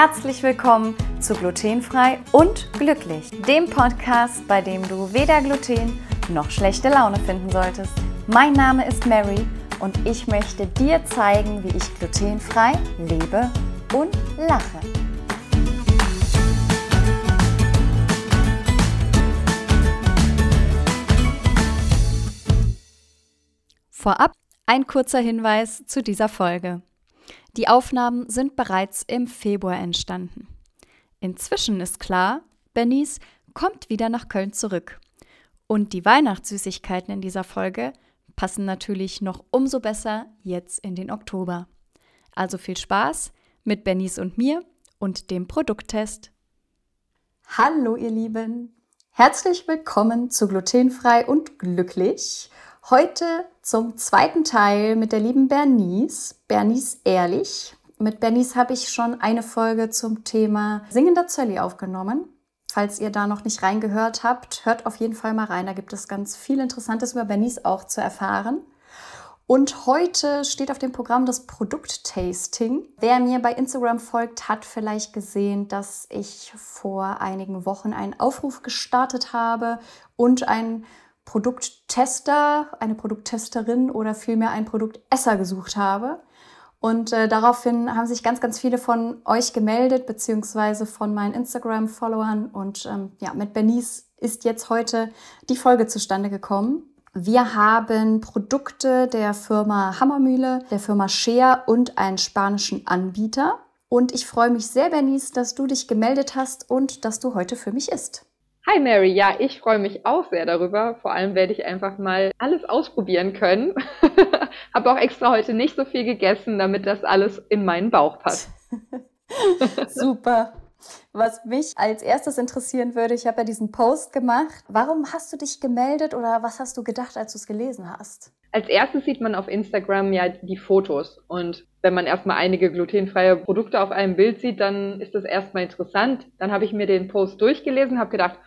Herzlich willkommen zu Glutenfrei und Glücklich, dem Podcast, bei dem du weder Gluten noch schlechte Laune finden solltest. Mein Name ist Mary und ich möchte dir zeigen, wie ich glutenfrei lebe und lache. Vorab ein kurzer Hinweis zu dieser Folge. Die Aufnahmen sind bereits im Februar entstanden. Inzwischen ist klar, Bennys kommt wieder nach Köln zurück. Und die Weihnachtssüßigkeiten in dieser Folge passen natürlich noch umso besser jetzt in den Oktober. Also viel Spaß mit Bennys und mir und dem Produkttest. Hallo ihr Lieben, herzlich willkommen zu Glutenfrei und Glücklich. Heute zum zweiten Teil mit der lieben Bernice, Bernice Ehrlich. Mit Bernice habe ich schon eine Folge zum Thema Singender Zölli aufgenommen. Falls ihr da noch nicht reingehört habt, hört auf jeden Fall mal rein. Da gibt es ganz viel Interessantes über Bernice auch zu erfahren. Und heute steht auf dem Programm das Produkttasting. Wer mir bei Instagram folgt, hat vielleicht gesehen, dass ich vor einigen Wochen einen Aufruf gestartet habe und ein Produkttester, eine Produkttesterin oder vielmehr ein Produktesser gesucht habe. Und äh, daraufhin haben sich ganz, ganz viele von euch gemeldet, beziehungsweise von meinen Instagram-Followern. Und ähm, ja, mit Bernice ist jetzt heute die Folge zustande gekommen. Wir haben Produkte der Firma Hammermühle, der Firma Shea und einen spanischen Anbieter. Und ich freue mich sehr, Bernice, dass du dich gemeldet hast und dass du heute für mich isst. Hi Mary, ja, ich freue mich auch sehr darüber. Vor allem werde ich einfach mal alles ausprobieren können. Habe auch extra heute nicht so viel gegessen, damit das alles in meinen Bauch passt. Super. Was mich als erstes interessieren würde, ich habe ja diesen Post gemacht. Warum hast du dich gemeldet oder was hast du gedacht, als du es gelesen hast? Als erstes sieht man auf Instagram ja die Fotos. Und wenn man erstmal einige glutenfreie Produkte auf einem Bild sieht, dann ist das erstmal interessant. Dann habe ich mir den Post durchgelesen, habe gedacht,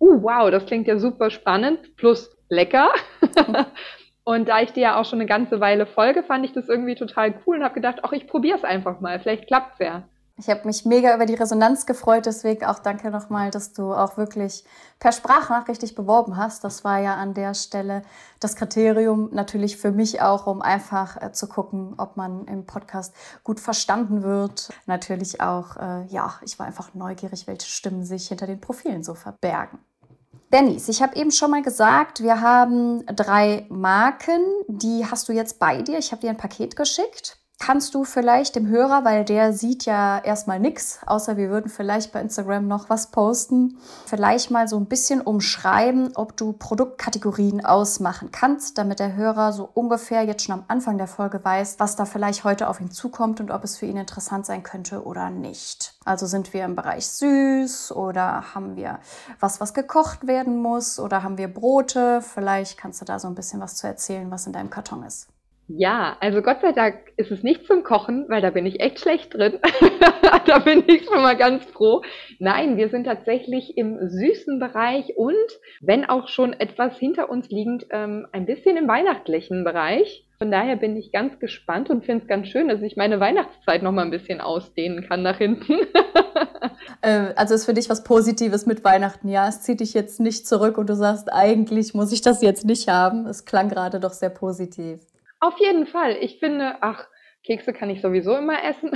uh, wow, das klingt ja super spannend, plus lecker. und da ich dir ja auch schon eine ganze Weile folge, fand ich das irgendwie total cool und habe gedacht, ach, ich probiere es einfach mal, vielleicht klappt's ja. Ich habe mich mega über die Resonanz gefreut, deswegen auch danke nochmal, dass du auch wirklich per Sprachnachricht dich beworben hast. Das war ja an der Stelle das Kriterium natürlich für mich auch, um einfach äh, zu gucken, ob man im Podcast gut verstanden wird. Natürlich auch, äh, ja, ich war einfach neugierig, welche Stimmen sich hinter den Profilen so verbergen. Dennis, ich habe eben schon mal gesagt, wir haben drei Marken, die hast du jetzt bei dir. Ich habe dir ein Paket geschickt. Kannst du vielleicht dem Hörer, weil der sieht ja erstmal nichts, außer wir würden vielleicht bei Instagram noch was posten, vielleicht mal so ein bisschen umschreiben, ob du Produktkategorien ausmachen kannst, damit der Hörer so ungefähr jetzt schon am Anfang der Folge weiß, was da vielleicht heute auf ihn zukommt und ob es für ihn interessant sein könnte oder nicht. Also sind wir im Bereich süß oder haben wir was, was gekocht werden muss oder haben wir Brote? Vielleicht kannst du da so ein bisschen was zu erzählen, was in deinem Karton ist. Ja, also Gott sei Dank ist es nicht zum Kochen, weil da bin ich echt schlecht drin. da bin ich schon mal ganz froh. Nein, wir sind tatsächlich im süßen Bereich und, wenn auch schon etwas hinter uns liegend, ähm, ein bisschen im weihnachtlichen Bereich. Von daher bin ich ganz gespannt und finde es ganz schön, dass ich meine Weihnachtszeit noch mal ein bisschen ausdehnen kann nach hinten. Äh, also ist für dich was Positives mit Weihnachten, ja? Es zieht dich jetzt nicht zurück und du sagst, eigentlich muss ich das jetzt nicht haben. Es klang gerade doch sehr positiv. Auf jeden Fall. Ich finde, ach, Kekse kann ich sowieso immer essen.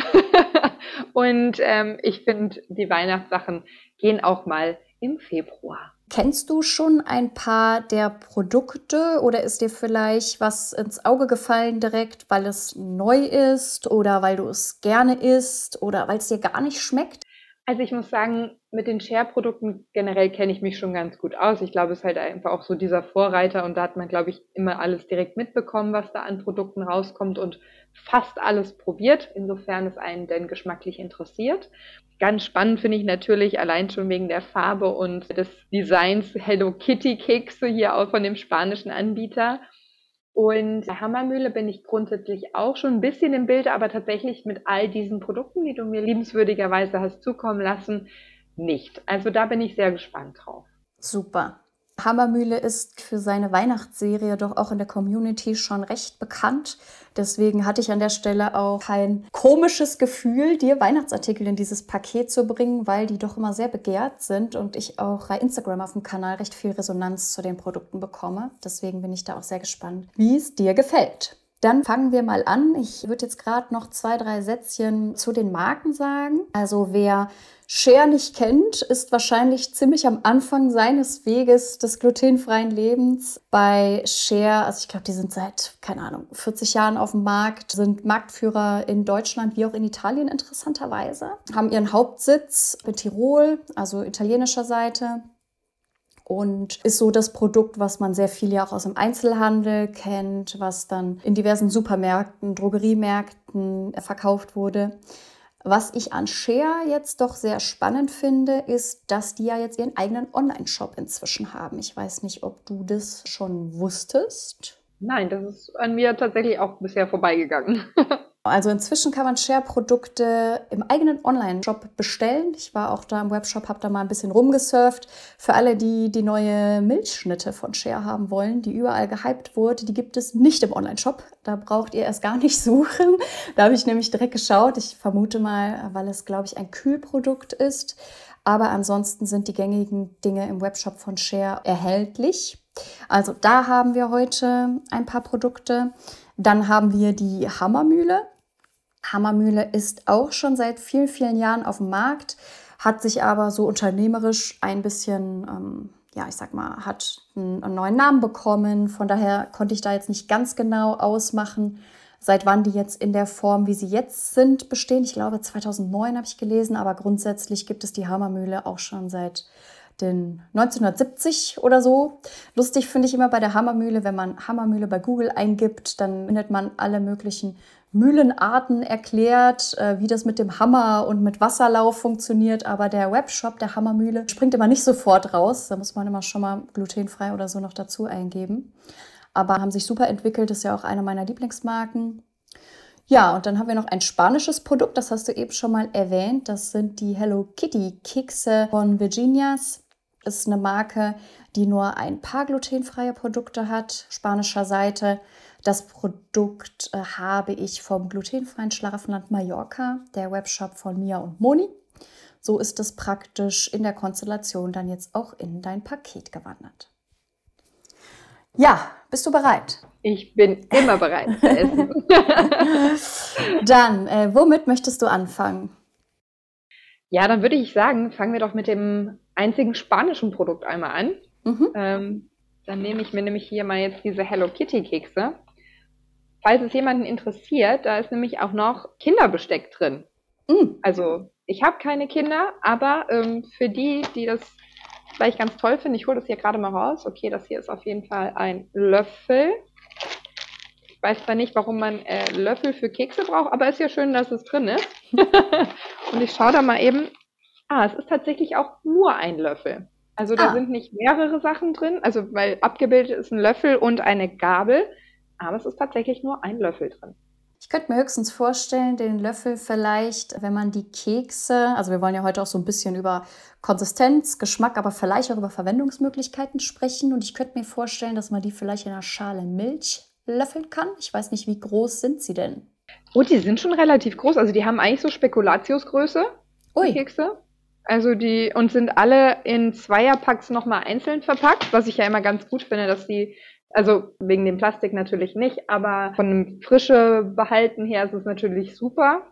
und ähm, ich finde, die Weihnachtssachen gehen auch mal im Februar. Kennst du schon ein paar der Produkte oder ist dir vielleicht was ins Auge gefallen direkt, weil es neu ist oder weil du es gerne isst oder weil es dir gar nicht schmeckt? Also ich muss sagen, mit den Share-Produkten generell kenne ich mich schon ganz gut aus. Ich glaube, es ist halt einfach auch so dieser Vorreiter und da hat man, glaube ich, immer alles direkt mitbekommen, was da an Produkten rauskommt und fast alles probiert, insofern es einen denn geschmacklich interessiert. Ganz spannend finde ich natürlich allein schon wegen der Farbe und des Designs Hello Kitty Kekse hier auch von dem spanischen Anbieter. Und der Hammermühle bin ich grundsätzlich auch schon ein bisschen im Bild, aber tatsächlich mit all diesen Produkten, die du mir liebenswürdigerweise hast zukommen lassen, nicht. Also da bin ich sehr gespannt drauf. Super. Hammermühle ist für seine Weihnachtsserie doch auch in der Community schon recht bekannt. Deswegen hatte ich an der Stelle auch kein komisches Gefühl, dir Weihnachtsartikel in dieses Paket zu bringen, weil die doch immer sehr begehrt sind und ich auch bei Instagram auf dem Kanal recht viel Resonanz zu den Produkten bekomme. Deswegen bin ich da auch sehr gespannt, wie es dir gefällt. Dann fangen wir mal an. Ich würde jetzt gerade noch zwei, drei Sätzchen zu den Marken sagen. Also wer Share nicht kennt, ist wahrscheinlich ziemlich am Anfang seines Weges des glutenfreien Lebens. Bei Share, also ich glaube, die sind seit, keine Ahnung, 40 Jahren auf dem Markt, sind Marktführer in Deutschland wie auch in Italien interessanterweise, haben ihren Hauptsitz in Tirol, also italienischer Seite, und ist so das Produkt, was man sehr viel ja auch aus dem Einzelhandel kennt, was dann in diversen Supermärkten, Drogeriemärkten verkauft wurde. Was ich an Share jetzt doch sehr spannend finde, ist, dass die ja jetzt ihren eigenen Online-Shop inzwischen haben. Ich weiß nicht, ob du das schon wusstest. Nein, das ist an mir tatsächlich auch bisher vorbeigegangen. Also inzwischen kann man Share-Produkte im eigenen Online-Shop bestellen. Ich war auch da im Webshop, habe da mal ein bisschen rumgesurft. Für alle, die die neue Milchschnitte von Share haben wollen, die überall gehypt wurde, die gibt es nicht im Online-Shop. Da braucht ihr erst gar nicht suchen. Da habe ich nämlich direkt geschaut. Ich vermute mal, weil es, glaube ich, ein Kühlprodukt ist. Aber ansonsten sind die gängigen Dinge im Webshop von Share erhältlich. Also da haben wir heute ein paar Produkte. Dann haben wir die Hammermühle. Hammermühle ist auch schon seit vielen, vielen Jahren auf dem Markt, hat sich aber so unternehmerisch ein bisschen, ähm, ja, ich sag mal, hat einen, einen neuen Namen bekommen. Von daher konnte ich da jetzt nicht ganz genau ausmachen, seit wann die jetzt in der Form, wie sie jetzt sind, bestehen. Ich glaube, 2009 habe ich gelesen, aber grundsätzlich gibt es die Hammermühle auch schon seit den 1970 oder so. Lustig finde ich immer bei der Hammermühle, wenn man Hammermühle bei Google eingibt, dann findet man alle möglichen Mühlenarten erklärt, äh, wie das mit dem Hammer und mit Wasserlauf funktioniert. Aber der Webshop der Hammermühle springt immer nicht sofort raus. Da muss man immer schon mal glutenfrei oder so noch dazu eingeben. Aber haben sich super entwickelt, ist ja auch eine meiner Lieblingsmarken. Ja, und dann haben wir noch ein spanisches Produkt, das hast du eben schon mal erwähnt. Das sind die Hello Kitty Kekse von Virginias. Das ist eine Marke, die nur ein paar glutenfreie Produkte hat, spanischer Seite. Das Produkt äh, habe ich vom glutenfreien Schlafenland Mallorca, der Webshop von Mia und Moni. So ist es praktisch in der Konstellation dann jetzt auch in dein Paket gewandert. Ja, bist du bereit? Ich bin immer bereit zu essen. dann, äh, womit möchtest du anfangen? Ja, dann würde ich sagen, fangen wir doch mit dem einzigen spanischen Produkt einmal an. Mhm. Ähm, dann nehme ich mir nämlich hier mal jetzt diese Hello Kitty Kekse. Falls es jemanden interessiert, da ist nämlich auch noch Kinderbesteck drin. Mhm. Also ich habe keine Kinder, aber ähm, für die, die das vielleicht ganz toll finden, ich hole das hier gerade mal raus. Okay, das hier ist auf jeden Fall ein Löffel. Ich weiß zwar nicht, warum man äh, Löffel für Kekse braucht, aber ist ja schön, dass es drin ist. Und ich schaue da mal eben. Ah, es ist tatsächlich auch nur ein Löffel. Also da ah. sind nicht mehrere Sachen drin, also weil abgebildet ist ein Löffel und eine Gabel aber es ist tatsächlich nur ein Löffel drin. Ich könnte mir höchstens vorstellen, den Löffel vielleicht, wenn man die Kekse, also wir wollen ja heute auch so ein bisschen über Konsistenz, Geschmack, aber vielleicht auch über Verwendungsmöglichkeiten sprechen. Und ich könnte mir vorstellen, dass man die vielleicht in einer Schale Milch löffeln kann. Ich weiß nicht, wie groß sind sie denn? Oh, die sind schon relativ groß. Also die haben eigentlich so Spekulatiusgröße, Ui. die Kekse. Also die und sind alle in Zweierpacks nochmal einzeln verpackt, was ich ja immer ganz gut finde, dass die also wegen dem Plastik natürlich nicht, aber von dem frische Behalten her ist es natürlich super.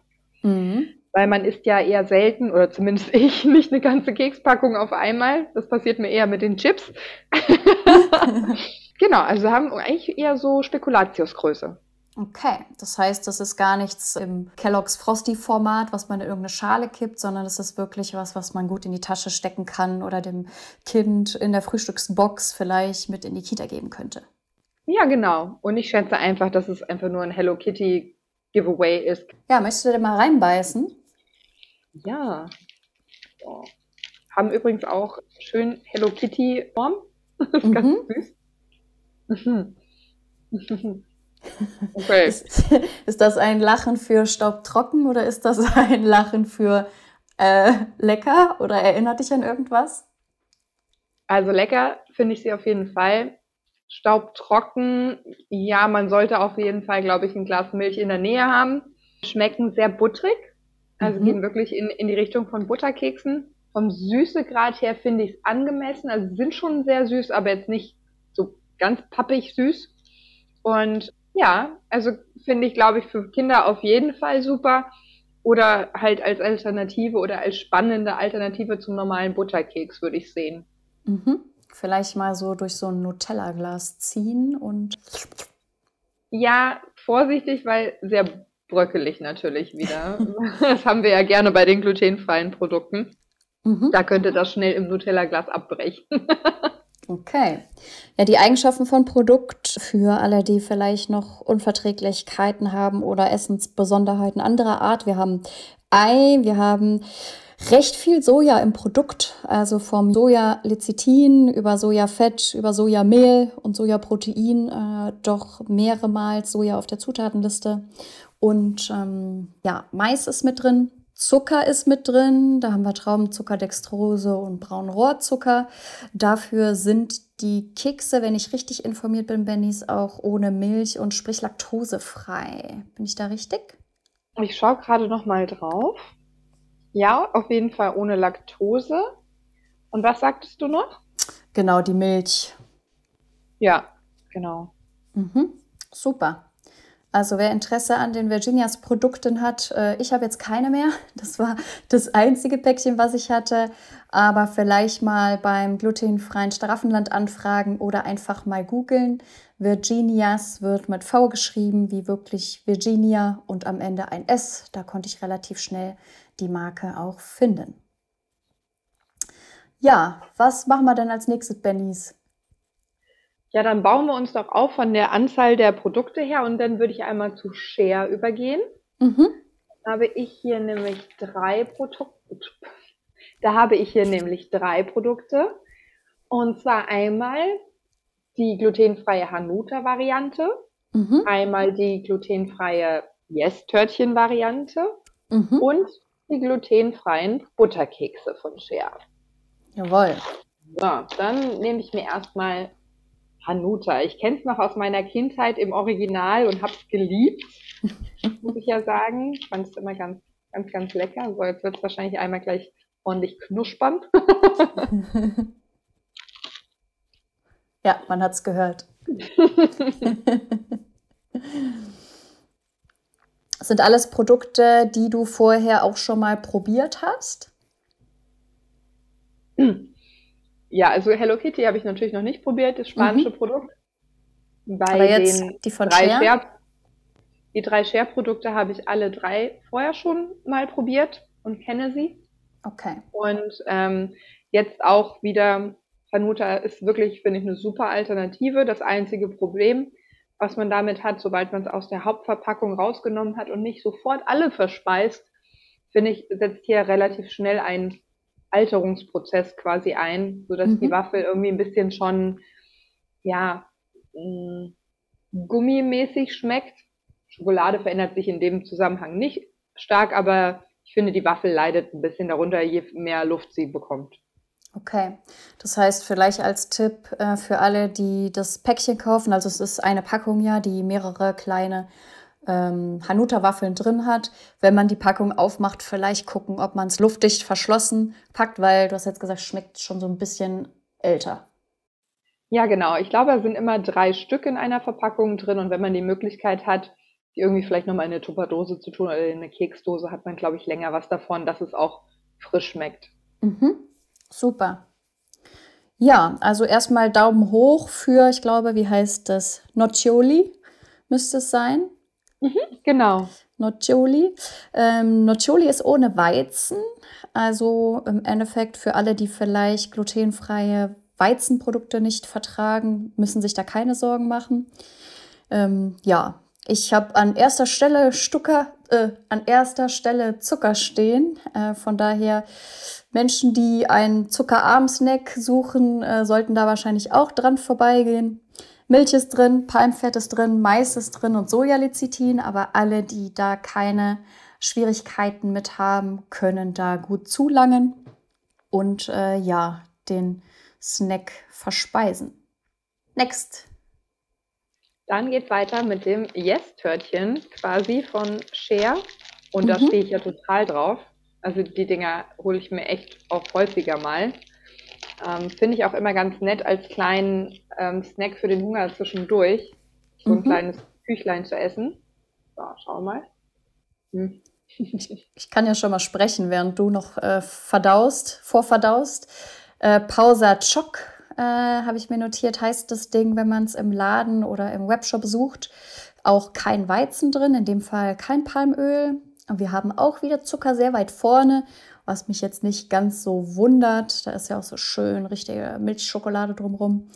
Mhm. Weil man isst ja eher selten, oder zumindest ich, nicht eine ganze Kekspackung auf einmal. Das passiert mir eher mit den Chips. genau, also haben eigentlich eher so Spekulatiusgröße. Okay, das heißt, das ist gar nichts im Kellogg's Frosty-Format, was man in irgendeine Schale kippt, sondern es ist wirklich was, was man gut in die Tasche stecken kann oder dem Kind in der Frühstücksbox vielleicht mit in die Kita geben könnte. Ja, genau. Und ich schätze einfach, dass es einfach nur ein Hello Kitty Giveaway ist. Ja, möchtest du da mal reinbeißen? Ja. So. Haben übrigens auch schön Hello Kitty Form. Das ist mhm. ganz süß. Okay. Ist, ist, das ein Lachen für staubtrocken oder ist das ein Lachen für äh, lecker oder erinnert dich an irgendwas? Also lecker finde ich sie auf jeden Fall. Staubtrocken, ja, man sollte auf jeden Fall, glaube ich, ein Glas Milch in der Nähe haben. Schmecken sehr butterig, also mhm. gehen wirklich in, in die Richtung von Butterkeksen. Vom Süßegrad her finde ich es angemessen, also sind schon sehr süß, aber jetzt nicht so ganz pappig süß. Und ja, also finde ich, glaube ich, für Kinder auf jeden Fall super. Oder halt als Alternative oder als spannende Alternative zum normalen Butterkeks würde ich sehen. Mhm. Vielleicht mal so durch so ein Nutella-Glas ziehen und. Ja, vorsichtig, weil sehr bröckelig natürlich wieder. das haben wir ja gerne bei den glutenfreien Produkten. Mhm. Da könnte das schnell im Nutella-Glas abbrechen. Okay. Ja, die Eigenschaften von Produkt für alle, die vielleicht noch Unverträglichkeiten haben oder Essensbesonderheiten anderer Art. Wir haben Ei, wir haben recht viel Soja im Produkt, also vom Soja-Lecithin über Sojafett, über Sojamehl und Sojaprotein, äh, doch mehrere Soja auf der Zutatenliste. Und ähm, ja, Mais ist mit drin, Zucker ist mit drin, da haben wir Traubenzucker, Dextrose und Braunrohrzucker. Dafür sind die Kekse, wenn ich richtig informiert bin, Bennys, auch ohne Milch und sprich laktosefrei. Bin ich da richtig? Ich schaue gerade noch mal drauf. Ja, auf jeden Fall ohne Laktose. Und was sagtest du noch? Genau, die Milch. Ja, genau. Mhm. Super. Also wer Interesse an den Virginias Produkten hat, äh, ich habe jetzt keine mehr. Das war das einzige Päckchen, was ich hatte. Aber vielleicht mal beim glutenfreien Straffenland anfragen oder einfach mal googeln. Virginias wird mit V geschrieben, wie wirklich Virginia und am Ende ein S. Da konnte ich relativ schnell die Marke auch finden. Ja, was machen wir denn als nächstes, Bennys? Ja, dann bauen wir uns doch auf von der Anzahl der Produkte her und dann würde ich einmal zu Share übergehen. Mhm. Da habe ich hier nämlich drei Produkte. Da habe ich hier nämlich drei Produkte. Und zwar einmal die glutenfreie Hanuta-Variante, mhm. einmal die glutenfreie Yes-Törtchen-Variante mhm. und die glutenfreien Butterkekse von Share. Jawohl. So, dann nehme ich mir erstmal Hanuta. Ich kenne es noch aus meiner Kindheit im Original und habe es geliebt, muss ich ja sagen. Ich fand es immer ganz, ganz, ganz lecker. So, jetzt wird es wahrscheinlich einmal gleich ordentlich knuspern. ja, man hat es gehört. Sind alles Produkte, die du vorher auch schon mal probiert hast? Ja, also Hello Kitty habe ich natürlich noch nicht probiert, das spanische mhm. Produkt. Bei Aber jetzt die von drei Share? Share die drei Share-Produkte habe ich alle drei vorher schon mal probiert und kenne sie. Okay. Und ähm, jetzt auch wieder, Hanuta ist wirklich, finde ich, eine super Alternative. Das einzige Problem, was man damit hat, sobald man es aus der Hauptverpackung rausgenommen hat und nicht sofort alle verspeist, finde ich, setzt hier relativ schnell ein Alterungsprozess quasi ein, sodass mhm. die Waffel irgendwie ein bisschen schon, ja, mh, mm, gummimäßig schmeckt. Schokolade verändert sich in dem Zusammenhang nicht stark, aber ich finde, die Waffel leidet ein bisschen darunter, je mehr Luft sie bekommt. Okay, das heißt vielleicht als Tipp äh, für alle, die das Päckchen kaufen, also es ist eine Packung ja, die mehrere kleine ähm, Hanuta-Waffeln drin hat. Wenn man die Packung aufmacht, vielleicht gucken, ob man es luftdicht verschlossen packt, weil du hast jetzt gesagt, schmeckt schon so ein bisschen älter. Ja, genau. Ich glaube, da sind immer drei Stück in einer Verpackung drin und wenn man die Möglichkeit hat, die irgendwie vielleicht nochmal in eine Tupperdose zu tun oder in eine Keksdose, hat man, glaube ich, länger was davon, dass es auch frisch schmeckt. Mhm. Super. Ja, also erstmal Daumen hoch für, ich glaube, wie heißt das? Noccioli müsste es sein. Mhm, genau. Noccioli. Ähm, Noccioli ist ohne Weizen. Also im Endeffekt für alle, die vielleicht glutenfreie Weizenprodukte nicht vertragen, müssen sich da keine Sorgen machen. Ähm, ja, ich habe an erster Stelle Stucker, äh, an erster Stelle Zucker stehen. Äh, von daher Menschen, die einen zuckerarmen Snack suchen, äh, sollten da wahrscheinlich auch dran vorbeigehen. Milch ist drin, Palmfett ist drin, Mais ist drin und Sojalecithin, aber alle, die da keine Schwierigkeiten mit haben, können da gut zulangen und äh, ja, den Snack verspeisen. Next. Dann geht es weiter mit dem Yes-Törtchen quasi von Share. Und mhm. da stehe ich ja total drauf. Also die Dinger hole ich mir echt auch häufiger mal. Ähm, Finde ich auch immer ganz nett als kleinen ähm, Snack für den Hunger zwischendurch. So ein mhm. kleines Küchlein zu essen. So, schauen wir mal. Hm. Ich, ich, kann ja schon mal sprechen, während du noch äh, verdaust, vorverdaust. Äh, Pausa Choc äh, habe ich mir notiert, heißt das Ding, wenn man es im Laden oder im Webshop sucht. Auch kein Weizen drin, in dem Fall kein Palmöl. Und wir haben auch wieder Zucker sehr weit vorne, was mich jetzt nicht ganz so wundert. Da ist ja auch so schön richtige Milchschokolade drumherum.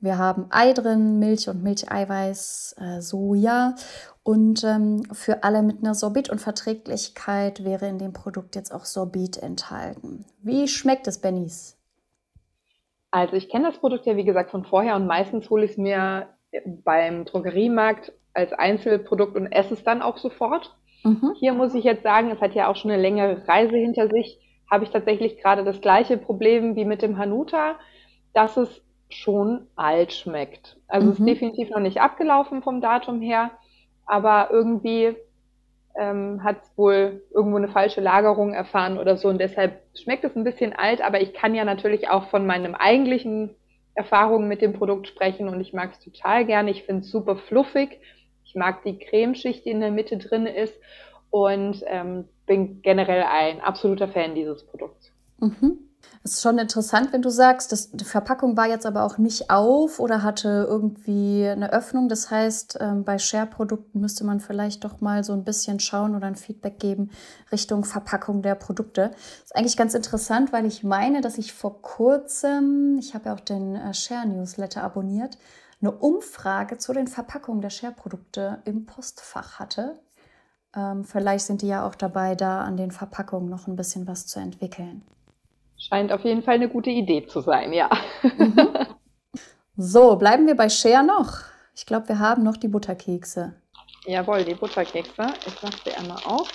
Wir haben Ei drin, Milch und Milcheiweiß, äh, Soja. Und ähm, für alle mit einer Sorbitunverträglichkeit wäre in dem Produkt jetzt auch Sorbit enthalten. Wie schmeckt es, Bennys? Also ich kenne das Produkt ja wie gesagt von vorher und meistens hole ich es mir beim Drogeriemarkt als Einzelprodukt und esse es dann auch sofort. Mhm. Hier muss ich jetzt sagen, es hat ja auch schon eine längere Reise hinter sich, habe ich tatsächlich gerade das gleiche Problem wie mit dem Hanuta, dass es schon alt schmeckt. Also mhm. es ist mhm. definitiv noch nicht abgelaufen vom Datum her, aber irgendwie ähm, hat es wohl irgendwo eine falsche Lagerung erfahren oder so und deshalb schmeckt es ein bisschen alt, aber ich kann ja natürlich auch von meinem eigentlichen Erfahrungen mit dem Produkt sprechen und ich mag es total gerne. Ich finde es super fluffig. Ich mag die Cremeschicht, die in der Mitte drin ist und ähm, bin generell ein absoluter Fan dieses Produkts. Mhm. Es ist schon interessant, wenn du sagst, dass die Verpackung war jetzt aber auch nicht auf oder hatte irgendwie eine Öffnung. Das heißt, ähm, bei Share-Produkten müsste man vielleicht doch mal so ein bisschen schauen oder ein Feedback geben Richtung Verpackung der Produkte. Das ist eigentlich ganz interessant, weil ich meine, dass ich vor kurzem, ich habe ja auch den äh, Share-Newsletter abonniert, eine Umfrage zu den Verpackungen der Share-Produkte im Postfach hatte. Ähm, vielleicht sind die ja auch dabei, da an den Verpackungen noch ein bisschen was zu entwickeln. Scheint auf jeden Fall eine gute Idee zu sein, ja. Mhm. So, bleiben wir bei Share noch. Ich glaube, wir haben noch die Butterkekse. Jawohl, die Butterkekse. Ich mache sie einmal auf.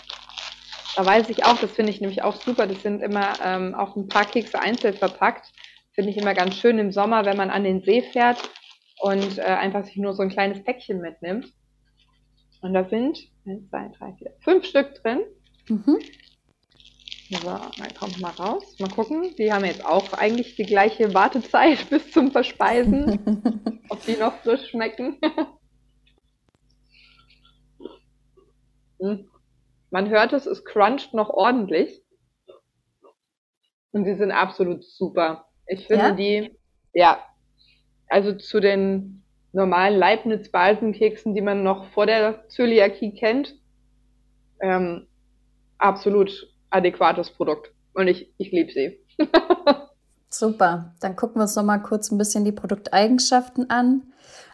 Da weiß ich auch, das finde ich nämlich auch super. Das sind immer ähm, auch ein paar Kekse einzeln verpackt. Finde ich immer ganz schön im Sommer, wenn man an den See fährt und äh, einfach sich nur so ein kleines Päckchen mitnimmt. Und da sind 1, 2, 3, 4, 5 Stück drin. Mhm. So, dann kommt mal raus. Mal gucken. Die haben jetzt auch eigentlich die gleiche Wartezeit bis zum Verspeisen. ob die noch frisch schmecken. hm. Man hört es, es cruncht noch ordentlich. Und sie sind absolut super. Ich finde ja? die, ja, also zu den normalen Leibniz-Balsenkeksen, die man noch vor der Zöliakie kennt, ähm, absolut adäquates Produkt. Und ich, ich liebe sie. Super. Dann gucken wir uns noch mal kurz ein bisschen die Produkteigenschaften an.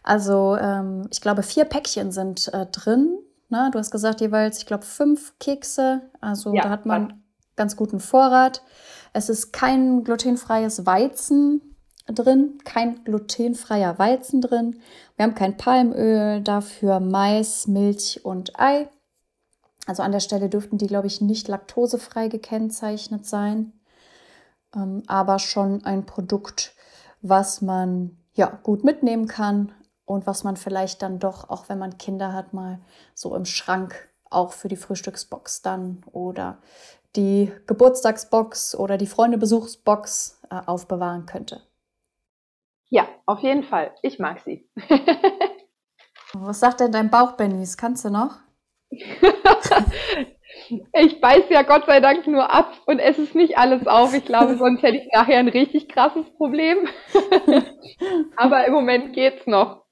Also ähm, ich glaube, vier Päckchen sind äh, drin. Na, du hast gesagt jeweils, ich glaube, fünf Kekse. Also ja, da hat man ganz guten Vorrat. Es ist kein glutenfreies Weizen drin, kein glutenfreier Weizen drin. Wir haben kein Palmöl, dafür Mais, Milch und Ei. Also an der Stelle dürften die, glaube ich, nicht laktosefrei gekennzeichnet sein, ähm, aber schon ein Produkt, was man ja gut mitnehmen kann und was man vielleicht dann doch, auch wenn man Kinder hat, mal so im Schrank auch für die Frühstücksbox dann oder die Geburtstagsbox oder die Freundebesuchsbox äh, aufbewahren könnte. Ja, auf jeden Fall. Ich mag sie. Was sagt denn dein Bauch, Bennys? Kannst du noch? ich beiß ja Gott sei Dank nur ab und esse es nicht alles auf. Ich glaube, sonst hätte ich nachher ein richtig krasses Problem. Aber im Moment geht's noch.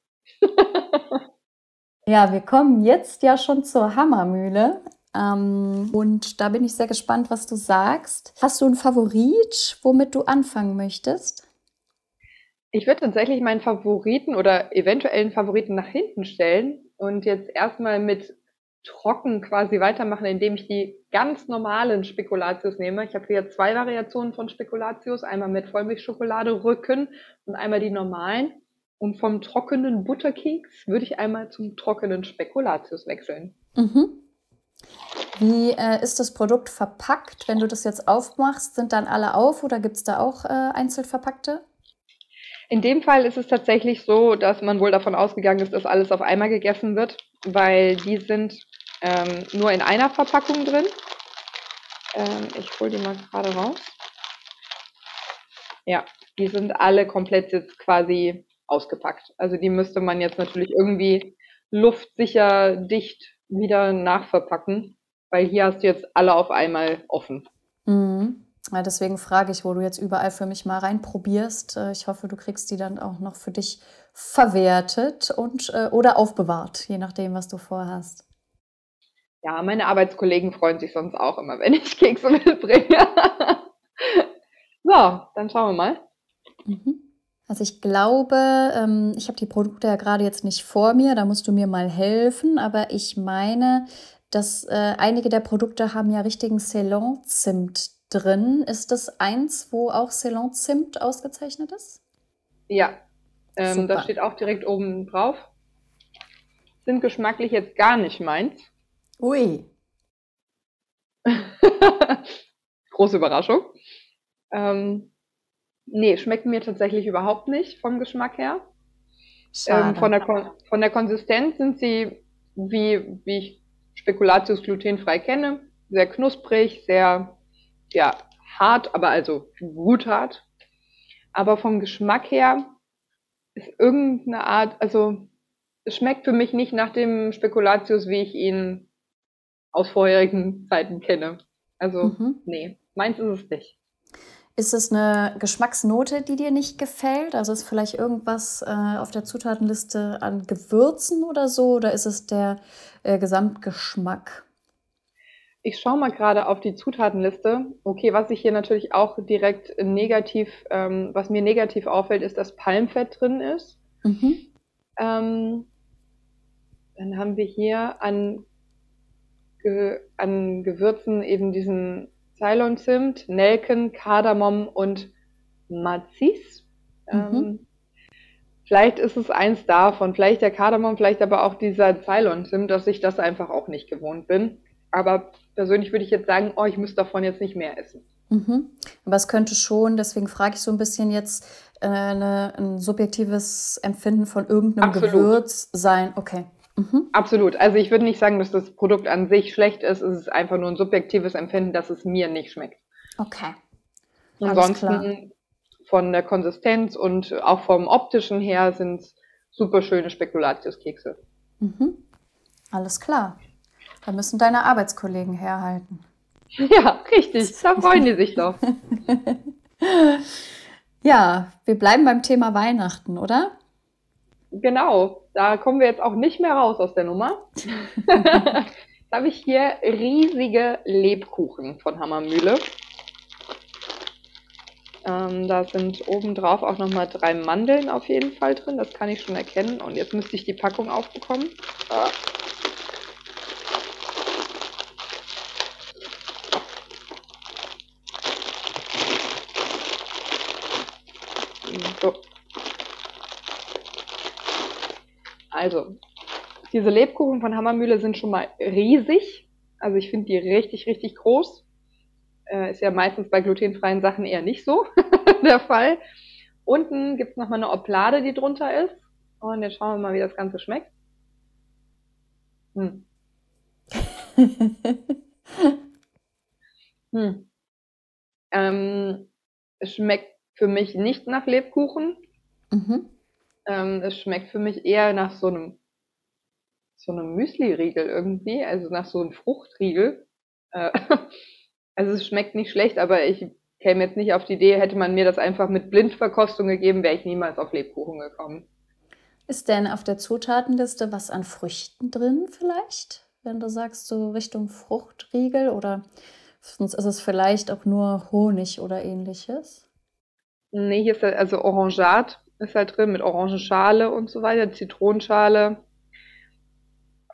ja, wir kommen jetzt ja schon zur Hammermühle. Ähm, und da bin ich sehr gespannt, was du sagst. Hast du einen Favorit, womit du anfangen möchtest? Ich würde tatsächlich meinen Favoriten oder eventuellen Favoriten nach hinten stellen und jetzt erstmal mit trocken quasi weitermachen, indem ich die ganz normalen Spekulatius nehme. Ich habe hier zwei Variationen von Spekulatius, einmal mit Vollmilchschokolade Rücken und einmal die normalen. Und vom trockenen Butterkeks würde ich einmal zum trockenen Spekulatius wechseln. Mhm. Wie äh, ist das Produkt verpackt? Wenn du das jetzt aufmachst, sind dann alle auf oder gibt es da auch äh, einzeln verpackte? In dem Fall ist es tatsächlich so, dass man wohl davon ausgegangen ist, dass alles auf einmal gegessen wird, weil die sind ähm, nur in einer Verpackung drin. Ähm, ich hole die mal gerade raus. Ja, die sind alle komplett jetzt quasi ausgepackt. Also die müsste man jetzt natürlich irgendwie luftsicher, dicht wieder nachverpacken, weil hier hast du jetzt alle auf einmal offen. Mhm. Deswegen frage ich, wo du jetzt überall für mich mal reinprobierst. Äh, ich hoffe, du kriegst die dann auch noch für dich verwertet und äh, oder aufbewahrt, je nachdem, was du vorhast. Ja, meine Arbeitskollegen freuen sich sonst auch immer, wenn ich Kekse mitbringe. so, dann schauen wir mal. Mhm. Also ich glaube, ähm, ich habe die Produkte ja gerade jetzt nicht vor mir, da musst du mir mal helfen, aber ich meine, dass äh, einige der Produkte haben ja richtigen Ceylon-Zimt drin. Ist das eins, wo auch Ceylon-Zimt ausgezeichnet ist? Ja, ähm, das steht auch direkt oben drauf. Sind geschmacklich jetzt gar nicht meins. Ui. Große Überraschung. Ähm, nee, schmecken mir tatsächlich überhaupt nicht vom Geschmack her. Ähm, von, der von der Konsistenz sind sie, wie, wie ich Spekulatius glutenfrei kenne, sehr knusprig, sehr ja, hart, aber also gut hart. Aber vom Geschmack her ist irgendeine Art, also es schmeckt für mich nicht nach dem Spekulatius, wie ich ihn aus vorherigen Zeiten kenne. Also, mhm. nee, meins ist es nicht. Ist es eine Geschmacksnote, die dir nicht gefällt? Also ist vielleicht irgendwas äh, auf der Zutatenliste an Gewürzen oder so? Oder ist es der äh, Gesamtgeschmack? Ich schaue mal gerade auf die Zutatenliste. Okay, was ich hier natürlich auch direkt negativ, ähm, was mir negativ auffällt, ist, dass Palmfett drin ist. Mhm. Ähm, dann haben wir hier an ge an Gewürzen eben diesen Ceylon-Zimt, Nelken, Kardamom und Mazis. Mhm. Ähm, vielleicht ist es eins davon, vielleicht der Kardamom, vielleicht aber auch dieser Ceylon-Zimt, dass ich das einfach auch nicht gewohnt bin. Aber persönlich würde ich jetzt sagen, oh, ich müsste davon jetzt nicht mehr essen. Mhm. Aber es könnte schon, deswegen frage ich so ein bisschen jetzt, äh, eine, ein subjektives Empfinden von irgendeinem Absolut. Gewürz sein. Okay. Mhm. Absolut. Also ich würde nicht sagen, dass das Produkt an sich schlecht ist. Es ist einfach nur ein subjektives Empfinden, dass es mir nicht schmeckt. Okay. Ansonsten von der Konsistenz und auch vom optischen her sind es super schöne Spekulatiuskekse. Mhm. Alles klar. Da müssen deine Arbeitskollegen herhalten. Ja, richtig. Da freuen die sich doch. ja, wir bleiben beim Thema Weihnachten, oder? Genau, da kommen wir jetzt auch nicht mehr raus aus der Nummer. Jetzt habe ich hier riesige Lebkuchen von Hammermühle. Ähm, da sind obendrauf auch nochmal drei Mandeln auf jeden Fall drin, das kann ich schon erkennen. Und jetzt müsste ich die Packung aufbekommen. Ah. So, Also, diese Lebkuchen von Hammermühle sind schon mal riesig. Also ich finde die richtig, richtig groß. Äh, ist ja meistens bei glutenfreien Sachen eher nicht so der Fall. Unten gibt es nochmal eine Oblade, die drunter ist. Und jetzt schauen wir mal, wie das Ganze schmeckt. Hm. hm. Ähm, es schmeckt für mich nicht nach Lebkuchen. Mhm. Ähm, es schmeckt für mich eher nach so einem so einem Müsli-Riegel irgendwie, also nach so einem Fruchtriegel. Äh, also es schmeckt nicht schlecht, aber ich käme jetzt nicht auf die Idee, hätte man mir das einfach mit Blindverkostung gegeben, wäre ich niemals auf Lebkuchen gekommen. Ist denn auf der Zutatenliste was an Früchten drin vielleicht? Wenn du sagst, so Richtung Fruchtriegel oder sonst ist es vielleicht auch nur Honig oder ähnliches? Nee, hier ist also Orangat ist halt drin mit Orangenschale und so weiter, Zitronenschale,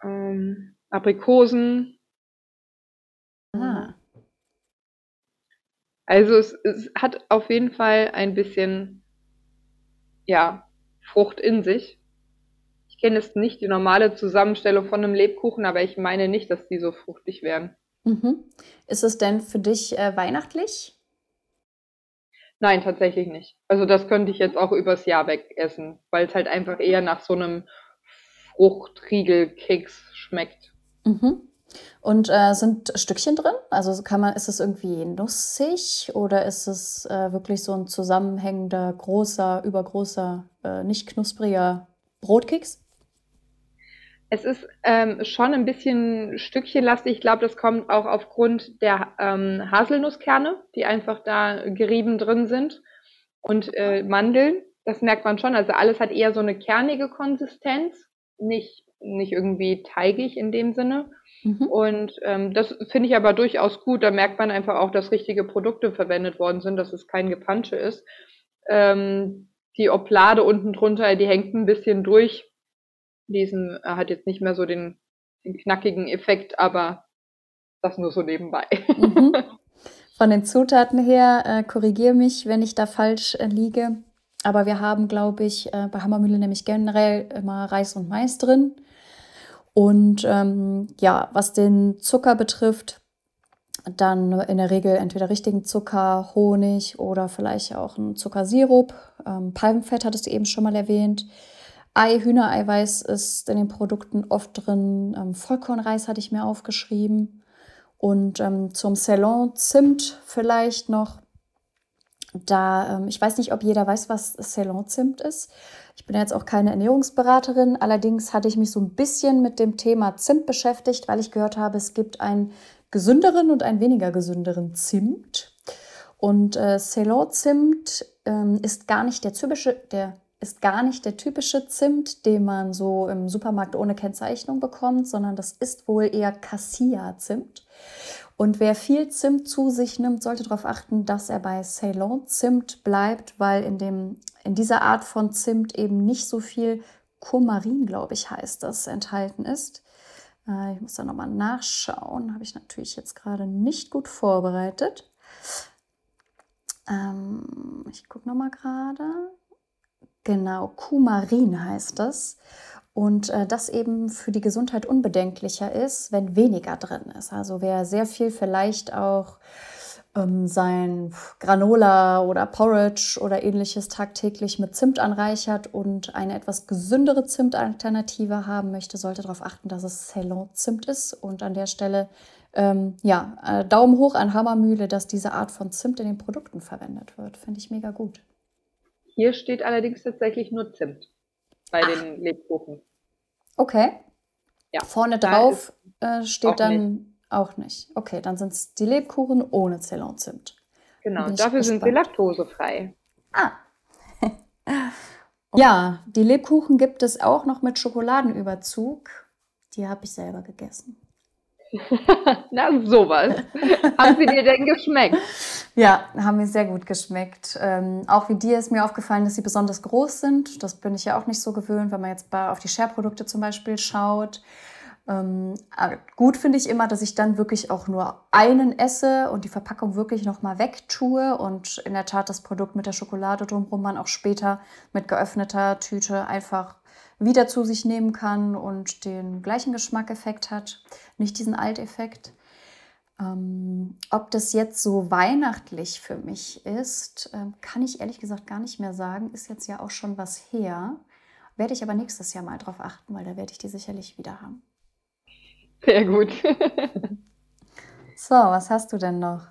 ähm, Aprikosen. Ah. Also es, es hat auf jeden Fall ein bisschen, ja, Frucht in sich. Ich kenne jetzt nicht die normale Zusammenstellung von einem Lebkuchen, aber ich meine nicht, dass die so fruchtig wären. Mhm. Ist es denn für dich äh, weihnachtlich? Nein, tatsächlich nicht. Also das könnte ich jetzt auch übers Jahr weg essen, weil es halt einfach eher nach so einem Fruchtriegel-Keks schmeckt. Mhm. Und äh, sind Stückchen drin? Also kann man, ist es irgendwie nussig oder ist es äh, wirklich so ein zusammenhängender, großer, übergroßer, äh, nicht knuspriger Brotkeks? Es ist ähm, schon ein bisschen stückchenlastig. Ich glaube, das kommt auch aufgrund der ähm, Haselnusskerne, die einfach da gerieben drin sind. Und äh, Mandeln, das merkt man schon. Also alles hat eher so eine kernige Konsistenz, nicht, nicht irgendwie teigig in dem Sinne. Mhm. Und ähm, das finde ich aber durchaus gut. Da merkt man einfach auch, dass richtige Produkte verwendet worden sind, dass es kein Gepansche ist. Ähm, die Oplade unten drunter, die hängt ein bisschen durch diesen äh, hat jetzt nicht mehr so den, den knackigen Effekt, aber das nur so nebenbei. Mhm. Von den Zutaten her, äh, korrigiere mich, wenn ich da falsch äh, liege. Aber wir haben, glaube ich, äh, bei Hammermühle nämlich generell immer Reis und Mais drin. Und ähm, ja, was den Zucker betrifft, dann in der Regel entweder richtigen Zucker, Honig oder vielleicht auch ein Zuckersirup. Ähm, Palmfett hattest du eben schon mal erwähnt. Ei, Hühnereiweiß ist in den Produkten oft drin. Ähm, Vollkornreis hatte ich mir aufgeschrieben. Und ähm, zum Ceylon Zimt vielleicht noch. Da, ähm, ich weiß nicht, ob jeder weiß, was Ceylon Zimt ist. Ich bin jetzt auch keine Ernährungsberaterin. Allerdings hatte ich mich so ein bisschen mit dem Thema Zimt beschäftigt, weil ich gehört habe, es gibt einen gesünderen und einen weniger gesünderen Zimt. Und äh, Ceylon Zimt ähm, ist gar nicht der typische, der ist gar nicht der typische Zimt, den man so im Supermarkt ohne Kennzeichnung bekommt, sondern das ist wohl eher Cassia-Zimt. Und wer viel Zimt zu sich nimmt, sollte darauf achten, dass er bei Ceylon-Zimt bleibt, weil in, dem, in dieser Art von Zimt eben nicht so viel Kumarin, glaube ich, heißt das, enthalten ist. Äh, ich muss da nochmal nachschauen. Habe ich natürlich jetzt gerade nicht gut vorbereitet. Ähm, ich gucke nochmal gerade. Genau, Kumarin heißt das. Und äh, das eben für die Gesundheit unbedenklicher ist, wenn weniger drin ist. Also wer sehr viel vielleicht auch ähm, sein Granola oder Porridge oder ähnliches tagtäglich mit Zimt anreichert und eine etwas gesündere Zimtalternative haben möchte, sollte darauf achten, dass es Ceylon-Zimt ist. Und an der Stelle, ähm, ja, äh, Daumen hoch an Hammermühle, dass diese Art von Zimt in den Produkten verwendet wird. Finde ich mega gut. Hier steht allerdings tatsächlich nur Zimt bei Ach. den Lebkuchen. Okay. Ja. Vorne drauf äh, steht dann nicht. auch nicht. Okay, dann sind es die Lebkuchen ohne Ceylon-Zimt. Genau, dafür gespannt. sind sie laktosefrei. Ah. Ja, die Lebkuchen gibt es auch noch mit Schokoladenüberzug. Die habe ich selber gegessen. Na, sowas. haben sie dir denn geschmeckt? Ja, haben mir sehr gut geschmeckt. Ähm, auch wie dir ist mir aufgefallen, dass sie besonders groß sind. Das bin ich ja auch nicht so gewöhnt, wenn man jetzt auf die Share-Produkte zum Beispiel schaut. Ähm, äh, gut finde ich immer, dass ich dann wirklich auch nur einen esse und die Verpackung wirklich nochmal wegtue und in der Tat das Produkt mit der Schokolade drumherum man auch später mit geöffneter Tüte einfach wieder zu sich nehmen kann und den gleichen Geschmackeffekt hat, nicht diesen Alteffekt. Ähm, ob das jetzt so weihnachtlich für mich ist, ähm, kann ich ehrlich gesagt gar nicht mehr sagen. Ist jetzt ja auch schon was her. Werde ich aber nächstes Jahr mal drauf achten, weil da werde ich die sicherlich wieder haben. Sehr gut. so, was hast du denn noch?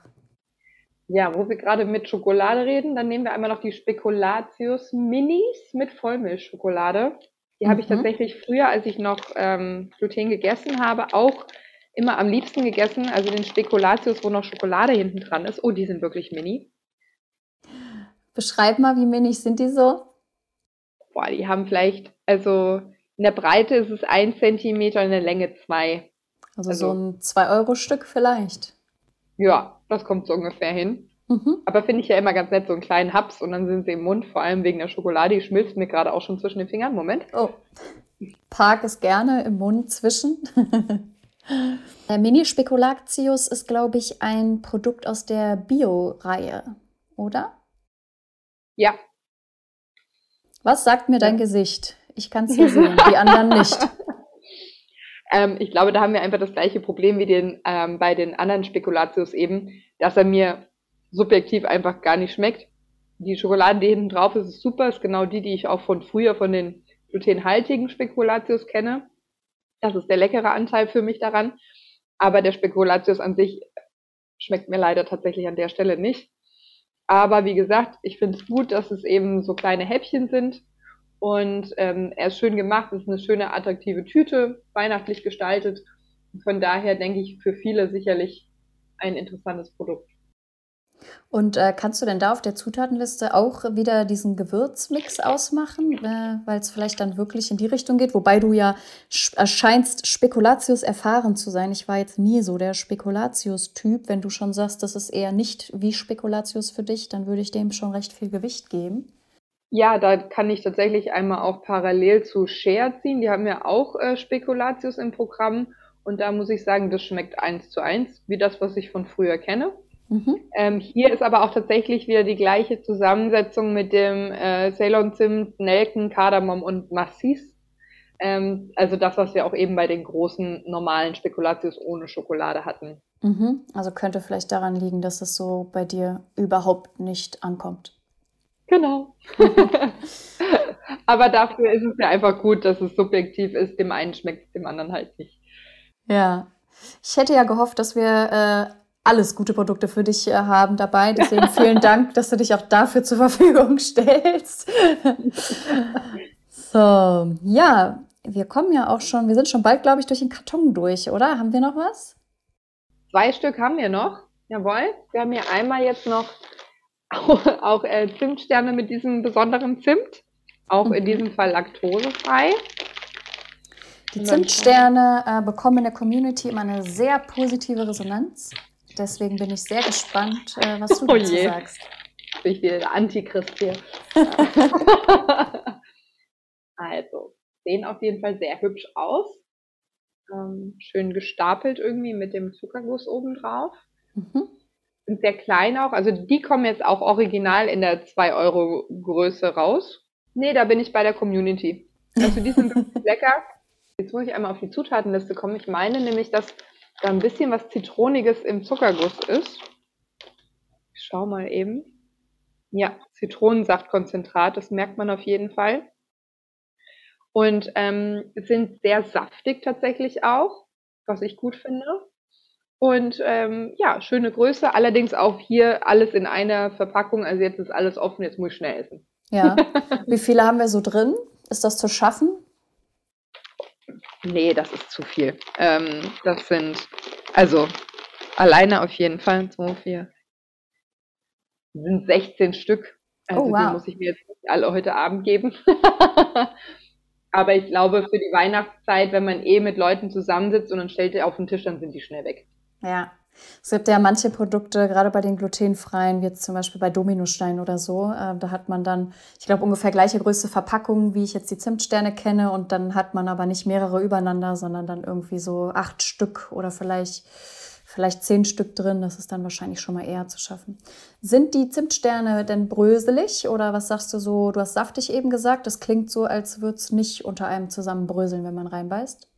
Ja, wo wir gerade mit Schokolade reden, dann nehmen wir einmal noch die Spekulatius Minis mit Vollmilchschokolade. Die mhm. habe ich mhm. tatsächlich früher, als ich noch ähm, Gluten gegessen habe, auch immer am liebsten gegessen. Also den Spekulatius, wo noch Schokolade hinten dran ist. Oh, die sind wirklich mini. Beschreib mal, wie mini sind die so? Boah, die haben vielleicht, also in der Breite ist es ein Zentimeter, in der Länge zwei. Also, also so ein 2-Euro-Stück vielleicht. Ja, das kommt so ungefähr hin. Mhm. Aber finde ich ja immer ganz nett, so einen kleinen Haps und dann sind sie im Mund, vor allem wegen der Schokolade. Die schmilzt mir gerade auch schon zwischen den Fingern. Moment. Oh. Park es gerne im Mund zwischen. der Mini Spekulatius ist, glaube ich, ein Produkt aus der Bio-Reihe, oder? Ja. Was sagt mir dein Gesicht? Ich kann es hier sehen, die anderen nicht. Ähm, ich glaube, da haben wir einfach das gleiche Problem wie den, ähm, bei den anderen Spekulatius eben, dass er mir subjektiv einfach gar nicht schmeckt. die Schokolade, die hinten drauf ist, ist super, ist genau die, die ich auch von früher von den glutenhaltigen Spekulatius kenne. Das ist der leckere Anteil für mich daran. Aber der Spekulatius an sich schmeckt mir leider tatsächlich an der Stelle nicht. Aber wie gesagt, ich finde es gut, dass es eben so kleine Häppchen sind. Und ähm, er ist schön gemacht, es ist eine schöne, attraktive Tüte, weihnachtlich gestaltet. Von daher denke ich für viele sicherlich ein interessantes Produkt. Und äh, kannst du denn da auf der Zutatenliste auch wieder diesen Gewürzmix ausmachen, äh, weil es vielleicht dann wirklich in die Richtung geht? Wobei du ja erscheinst, Spekulatius erfahren zu sein. Ich war jetzt nie so der Spekulatius-Typ. Wenn du schon sagst, das ist eher nicht wie Spekulatius für dich, dann würde ich dem schon recht viel Gewicht geben. Ja, da kann ich tatsächlich einmal auch parallel zu Share ziehen. Die haben ja auch äh, Spekulatius im Programm. Und da muss ich sagen, das schmeckt eins zu eins, wie das, was ich von früher kenne. Mhm. Ähm, hier ist aber auch tatsächlich wieder die gleiche Zusammensetzung mit dem äh, Ceylon-Zimt, Nelken, Kardamom und Massis. Ähm, also das, was wir auch eben bei den großen normalen Spekulatius ohne Schokolade hatten. Mhm. Also könnte vielleicht daran liegen, dass es so bei dir überhaupt nicht ankommt. Genau. aber dafür ist es ja einfach gut, dass es subjektiv ist. Dem einen schmeckt es, dem anderen halt nicht. Ja. Ich hätte ja gehofft, dass wir äh, alles gute Produkte für dich äh, haben dabei. Deswegen vielen Dank, dass du dich auch dafür zur Verfügung stellst. so, ja, wir kommen ja auch schon, wir sind schon bald, glaube ich, durch den Karton durch, oder? Haben wir noch was? Zwei Stück haben wir noch. Jawohl. Wir haben hier einmal jetzt noch auch, auch äh, Zimtsterne mit diesem besonderen Zimt. Auch mhm. in diesem Fall laktosefrei. Die Zimtsterne äh, bekommen in der Community immer eine sehr positive Resonanz. Deswegen bin ich sehr gespannt, äh, was du oh dazu je. sagst. Bin ich wieder der Antichrist hier. also, sehen auf jeden Fall sehr hübsch aus. Ähm, schön gestapelt irgendwie mit dem Zuckerguss obendrauf. Mhm. Sind sehr klein auch. Also die kommen jetzt auch original in der 2 Euro Größe raus. Nee, da bin ich bei der Community. Also die sind wirklich lecker. Jetzt muss ich einmal auf die Zutatenliste kommen. Ich meine nämlich, dass da ein bisschen was Zitroniges im Zuckerguss ist. Ich schau mal eben. Ja, Zitronensaftkonzentrat, das merkt man auf jeden Fall. Und ähm, sind sehr saftig tatsächlich auch, was ich gut finde. Und ähm, ja, schöne Größe, allerdings auch hier alles in einer Verpackung. Also jetzt ist alles offen, jetzt muss ich schnell essen. Ja. Wie viele haben wir so drin? Ist das zu schaffen? Nee, das ist zu viel. Ähm, das sind, also alleine auf jeden Fall so viel. Sind 16 Stück. Also oh, wow. die muss ich mir jetzt nicht alle heute Abend geben. Aber ich glaube, für die Weihnachtszeit, wenn man eh mit Leuten zusammensitzt und dann stellt ihr auf den Tisch, dann sind die schnell weg. Ja, es gibt ja manche Produkte, gerade bei den glutenfreien, wie jetzt zum Beispiel bei Dominostein oder so, äh, da hat man dann, ich glaube, ungefähr gleiche Größe Verpackung, wie ich jetzt die Zimtsterne kenne. Und dann hat man aber nicht mehrere übereinander, sondern dann irgendwie so acht Stück oder vielleicht, vielleicht zehn Stück drin. Das ist dann wahrscheinlich schon mal eher zu schaffen. Sind die Zimtsterne denn bröselig oder was sagst du so? Du hast saftig eben gesagt. Das klingt so, als würde es nicht unter einem zusammenbröseln, wenn man reinbeißt.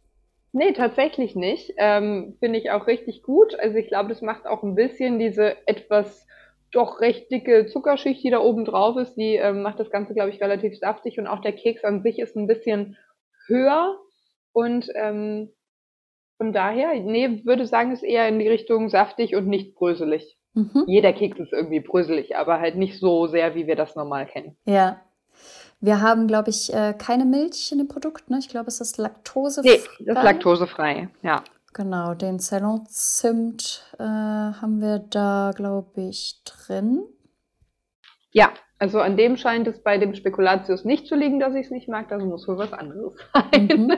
Nee, tatsächlich nicht. Ähm, Finde ich auch richtig gut. Also ich glaube, das macht auch ein bisschen diese etwas doch recht dicke Zuckerschicht, die da oben drauf ist, die ähm, macht das Ganze, glaube ich, relativ saftig und auch der Keks an sich ist ein bisschen höher und ähm, von daher, nee, würde sagen, ist eher in die Richtung saftig und nicht bröselig. Mhm. Jeder Keks ist irgendwie bröselig, aber halt nicht so sehr, wie wir das normal kennen. Ja, wir haben, glaube ich, äh, keine Milch in dem Produkt. Ne? Ich glaube, es ist laktosefrei. Nee, das ist laktosefrei, ja. Genau, den Ceylon-Zimt äh, haben wir da, glaube ich, drin. Ja, also an dem scheint es bei dem Spekulatius nicht zu liegen, dass ich es nicht mag. Das muss wohl was anderes sein. Mhm.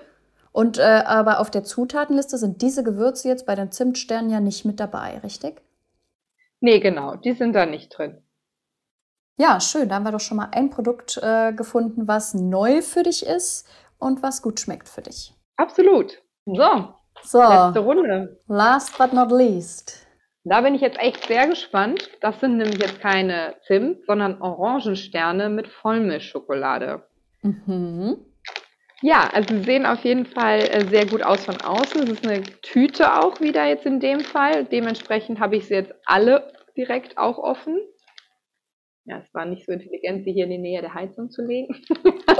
Und äh, aber auf der Zutatenliste sind diese Gewürze jetzt bei den Zimtsternen ja nicht mit dabei, richtig? Nee, genau, die sind da nicht drin. Ja, schön. Da haben wir doch schon mal ein Produkt äh, gefunden, was neu für dich ist und was gut schmeckt für dich. Absolut. So, so letzte Runde. Last but not least. Da bin ich jetzt echt sehr gespannt. Das sind nämlich jetzt keine Zimt, sondern Orangensterne mit Vollmilchschokolade. Mhm. Ja, also sie sehen auf jeden Fall äh, sehr gut aus von außen. Es ist eine Tüte auch wieder jetzt in dem Fall. Dementsprechend habe ich sie jetzt alle direkt auch offen. Ja, es war nicht so intelligent, sie hier in die Nähe der Heizung zu legen.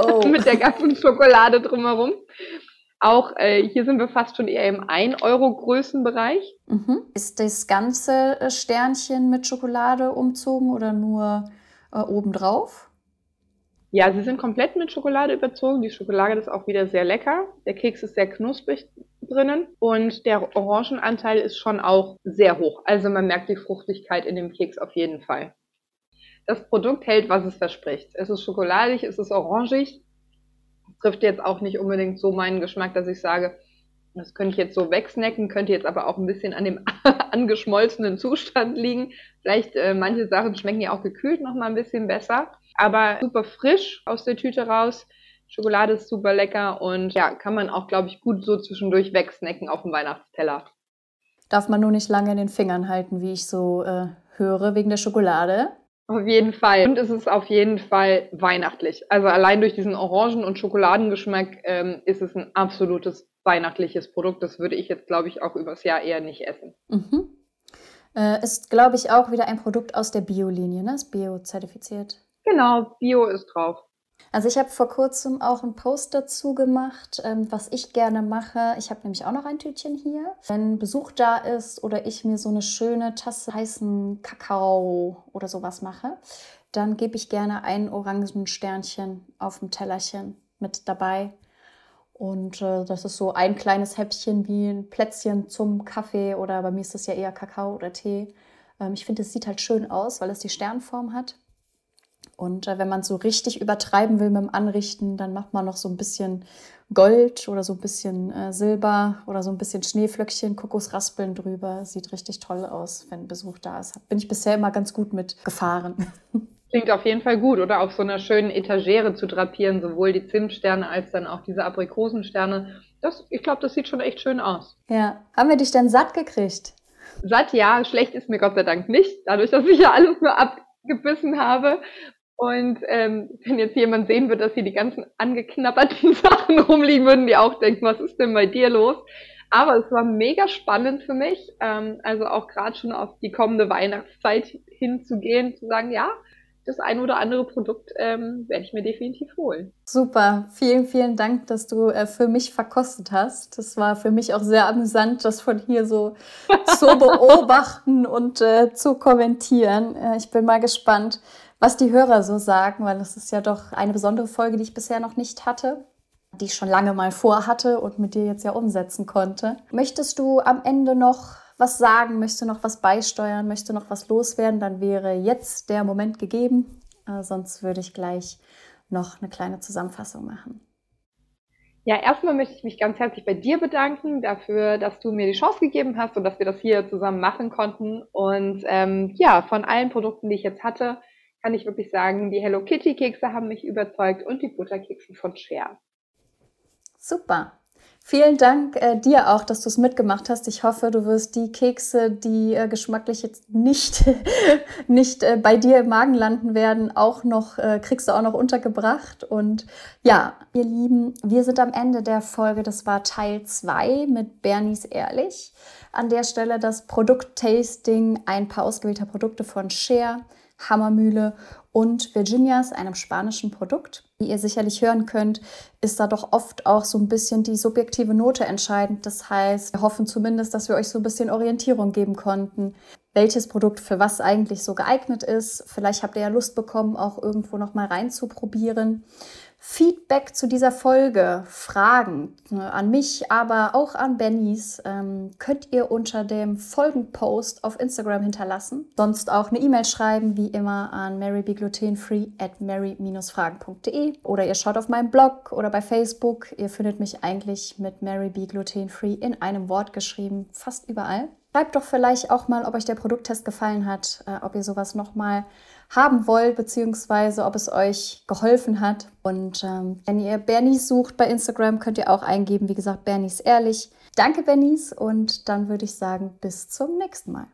Oh. Mit der ganzen Schokolade drumherum. Auch äh, hier sind wir fast schon eher im 1-Euro-Größenbereich. Mhm. Ist das ganze äh, Sternchen mit Schokolade umzogen oder nur äh, obendrauf? Ja, sie sind komplett mit Schokolade überzogen. Die Schokolade ist auch wieder sehr lecker. Der Keks ist sehr knusprig drinnen und der Orangenanteil ist schon auch sehr hoch. Also man merkt die Fruchtigkeit in dem Keks auf jeden Fall. Das Produkt hält, was es verspricht. Es ist schokoladig, es ist orangig, trifft jetzt auch nicht unbedingt so meinen Geschmack, dass ich sage, das könnte ich jetzt so wegsnacken, könnte jetzt aber auch ein bisschen an dem angeschmolzenen Zustand liegen. Vielleicht äh, manche Sachen schmecken ja auch gekühlt noch mal ein bisschen besser, aber super frisch aus der Tüte raus. Schokolade ist super lecker und ja, kann man auch, glaube ich, gut so zwischendurch wegsnacken auf dem Weihnachtsteller. Darf man nur nicht lange in den Fingern halten, wie ich so äh, höre, wegen der Schokolade. Auf jeden Fall. Und es ist auf jeden Fall weihnachtlich. Also allein durch diesen Orangen- und Schokoladengeschmack ähm, ist es ein absolutes weihnachtliches Produkt. Das würde ich jetzt, glaube ich, auch übers Jahr eher nicht essen. Mhm. Äh, ist, glaube ich, auch wieder ein Produkt aus der Bio-Linie, ne? Ist Bio-zertifiziert. Genau, Bio ist drauf. Also ich habe vor kurzem auch einen Post dazu gemacht, ähm, was ich gerne mache. Ich habe nämlich auch noch ein Tütchen hier. Wenn Besuch da ist oder ich mir so eine schöne Tasse heißen Kakao oder sowas mache, dann gebe ich gerne ein Orangensternchen auf dem Tellerchen mit dabei. Und äh, das ist so ein kleines Häppchen wie ein Plätzchen zum Kaffee oder bei mir ist das ja eher Kakao oder Tee. Ähm, ich finde, es sieht halt schön aus, weil es die Sternform hat. Und äh, wenn man es so richtig übertreiben will mit dem Anrichten, dann macht man noch so ein bisschen Gold oder so ein bisschen äh, Silber oder so ein bisschen Schneeflöckchen, Kokosraspeln drüber. Sieht richtig toll aus, wenn Besuch da ist. Bin ich bisher immer ganz gut mit gefahren. Klingt auf jeden Fall gut, oder? Auf so einer schönen Etagere zu drapieren, sowohl die Zimtsterne als dann auch diese Aprikosensterne. Das, ich glaube, das sieht schon echt schön aus. Ja. Haben wir dich denn satt gekriegt? Satt, ja. Schlecht ist mir Gott sei Dank nicht. Dadurch, dass ich ja alles nur abgebissen habe. Und ähm, wenn jetzt jemand sehen wird, dass hier die ganzen angeknabberten Sachen rumliegen, würden die auch denken, was ist denn bei dir los? Aber es war mega spannend für mich, ähm, also auch gerade schon auf die kommende Weihnachtszeit hinzugehen, zu sagen, ja, das ein oder andere Produkt ähm, werde ich mir definitiv holen. Super, vielen, vielen Dank, dass du äh, für mich verkostet hast. Das war für mich auch sehr amüsant, das von hier so zu beobachten und äh, zu kommentieren. Äh, ich bin mal gespannt, was die Hörer so sagen, weil es ist ja doch eine besondere Folge, die ich bisher noch nicht hatte, die ich schon lange mal vorhatte und mit dir jetzt ja umsetzen konnte. Möchtest du am Ende noch was sagen, möchtest du noch was beisteuern, möchtest du noch was loswerden, dann wäre jetzt der Moment gegeben. Äh, sonst würde ich gleich noch eine kleine Zusammenfassung machen. Ja, erstmal möchte ich mich ganz herzlich bei dir bedanken dafür, dass du mir die Chance gegeben hast und dass wir das hier zusammen machen konnten. Und ähm, ja, von allen Produkten, die ich jetzt hatte, kann ich wirklich sagen, die Hello Kitty Kekse haben mich überzeugt und die Butterkekse von Cher. Super. Vielen Dank äh, dir auch, dass du es mitgemacht hast. Ich hoffe, du wirst die Kekse, die äh, geschmacklich jetzt nicht, nicht äh, bei dir im Magen landen werden, auch noch, äh, kriegst du auch noch untergebracht. Und ja, ihr Lieben, wir sind am Ende der Folge. Das war Teil 2 mit Bernies Ehrlich. An der Stelle das Produkttasting, ein paar ausgewählter Produkte von Share. Hammermühle und Virginias, einem spanischen Produkt. Wie ihr sicherlich hören könnt, ist da doch oft auch so ein bisschen die subjektive Note entscheidend. Das heißt, wir hoffen zumindest, dass wir euch so ein bisschen Orientierung geben konnten, welches Produkt für was eigentlich so geeignet ist. Vielleicht habt ihr ja Lust bekommen, auch irgendwo noch mal reinzuprobieren. Feedback zu dieser Folge, Fragen ne, an mich, aber auch an Bennys, ähm, könnt ihr unter dem Folgenpost auf Instagram hinterlassen. Sonst auch eine E-Mail schreiben, wie immer an marybeglutenfree at mary-fragen.de oder ihr schaut auf meinem Blog oder bei Facebook. Ihr findet mich eigentlich mit Mary Glutenfree in einem Wort geschrieben, fast überall. Schreibt doch vielleicht auch mal, ob euch der Produkttest gefallen hat, äh, ob ihr sowas nochmal haben wollt, beziehungsweise ob es euch geholfen hat. Und ähm, wenn ihr Bernice sucht bei Instagram, könnt ihr auch eingeben, wie gesagt, Bernice ehrlich. Danke, Bernice, und dann würde ich sagen, bis zum nächsten Mal.